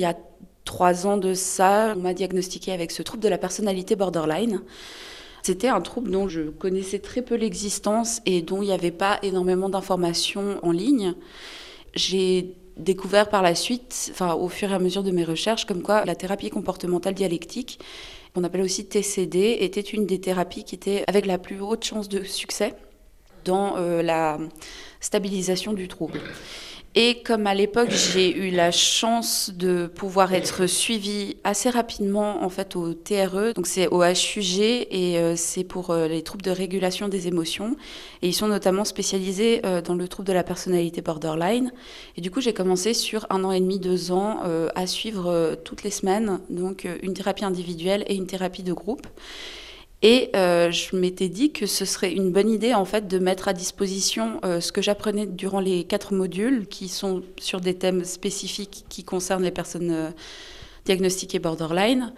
Il y a trois ans de ça, on m'a diagnostiqué avec ce trouble de la personnalité borderline. C'était un trouble dont je connaissais très peu l'existence et dont il n'y avait pas énormément d'informations en ligne. J'ai découvert par la suite, enfin, au fur et à mesure de mes recherches, comme quoi la thérapie comportementale dialectique, qu'on appelle aussi TCD, était une des thérapies qui était avec la plus haute chance de succès dans euh, la stabilisation du trouble. Et comme à l'époque, j'ai eu la chance de pouvoir être suivie assez rapidement en fait au TRE, donc c'est au HUG et euh, c'est pour euh, les troubles de régulation des émotions. Et ils sont notamment spécialisés euh, dans le trouble de la personnalité borderline. Et du coup, j'ai commencé sur un an et demi, deux ans à suivre toutes les semaines, donc une thérapie individuelle et une thérapie de groupe. Et euh, je m'étais dit que ce serait une bonne idée en fait de mettre à disposition euh, ce que j'apprenais durant les quatre modules qui sont sur des thèmes spécifiques qui concernent les personnes euh, diagnostiquées borderline.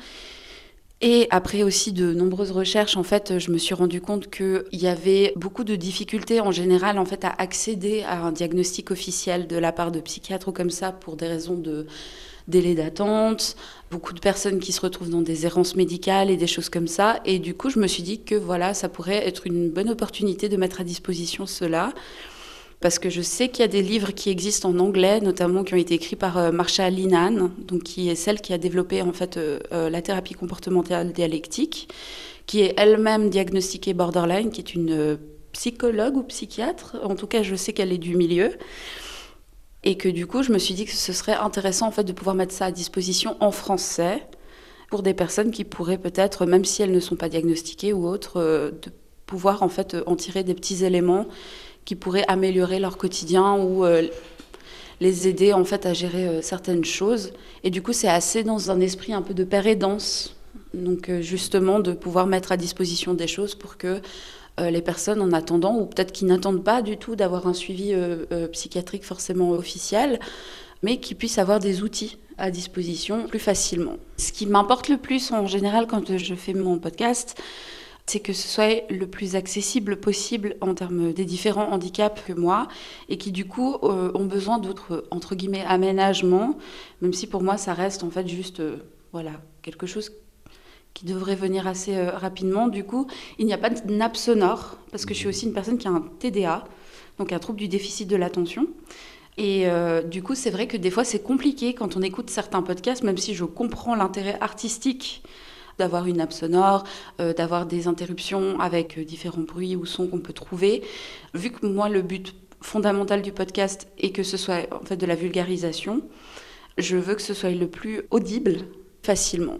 Et après aussi de nombreuses recherches, en fait, je me suis rendu compte qu'il y avait beaucoup de difficultés en général en fait à accéder à un diagnostic officiel de la part de psychiatres ou comme ça pour des raisons de délai d'attente, beaucoup de personnes qui se retrouvent dans des errances médicales et des choses comme ça. Et du coup, je me suis dit que voilà, ça pourrait être une bonne opportunité de mettre à disposition cela. Parce que je sais qu'il y a des livres qui existent en anglais, notamment qui ont été écrits par euh, Marsha Linan, donc qui est celle qui a développé en fait euh, euh, la thérapie comportementale dialectique, qui est elle-même diagnostiquée borderline, qui est une psychologue ou psychiatre. En tout cas, je sais qu'elle est du milieu. Et que du coup, je me suis dit que ce serait intéressant en fait de pouvoir mettre ça à disposition en français pour des personnes qui pourraient peut-être, même si elles ne sont pas diagnostiquées ou autres, de pouvoir en fait en tirer des petits éléments qui pourraient améliorer leur quotidien ou euh, les aider en fait à gérer euh, certaines choses. Et du coup, c'est assez dans un esprit un peu de père et danse. Donc justement de pouvoir mettre à disposition des choses pour que euh, les personnes en attendant, ou peut-être qui n'attendent pas du tout d'avoir un suivi euh, euh, psychiatrique forcément officiel, mais qui puissent avoir des outils à disposition plus facilement. Ce qui m'importe le plus en général quand je fais mon podcast, c'est que ce soit le plus accessible possible en termes des différents handicaps que moi, et qui du coup ont besoin d'autres, entre guillemets, aménagements, même si pour moi ça reste en fait juste, voilà, quelque chose qui devrait venir assez euh, rapidement. Du coup, il n'y a pas de nappe sonore, parce que je suis aussi une personne qui a un TDA, donc un trouble du déficit de l'attention. Et euh, du coup, c'est vrai que des fois, c'est compliqué quand on écoute certains podcasts, même si je comprends l'intérêt artistique d'avoir une nappe sonore, euh, d'avoir des interruptions avec différents bruits ou sons qu'on peut trouver. Vu que moi, le but fondamental du podcast est que ce soit en fait de la vulgarisation, je veux que ce soit le plus audible facilement.